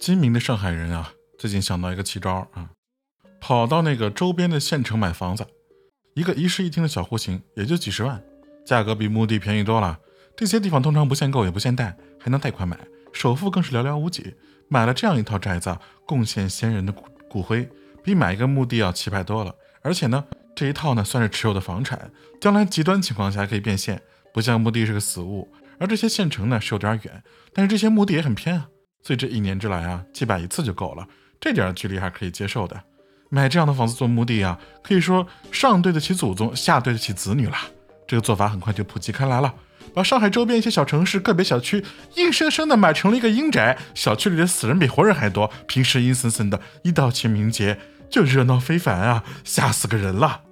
精明的上海人啊，最近想到一个奇招啊，跑到那个周边的县城买房子，一个一室一厅的小户型也就几十万，价格比墓地便宜多了。这些地方通常不限购也不限贷，还能贷款买，首付更是寥寥无几。买了这样一套宅子，贡献先人的骨骨灰，比买一个墓地要气派多了。而且呢，这一套呢算是持有的房产，将来极端情况下可以变现，不像墓地是个死物。而这些县城呢是有点远，但是这些墓地也很偏啊。所以这一年之来啊，祭拜一次就够了，这点距离还可以接受的。买这样的房子做墓地啊，可以说上对得起祖宗，下对得起子女了。这个做法很快就普及开来了，把上海周边一些小城市个别小区硬生生的买成了一个阴宅，小区里的死人比活人还多。平时阴森森的，一到清明节就热闹非凡啊，吓死个人了。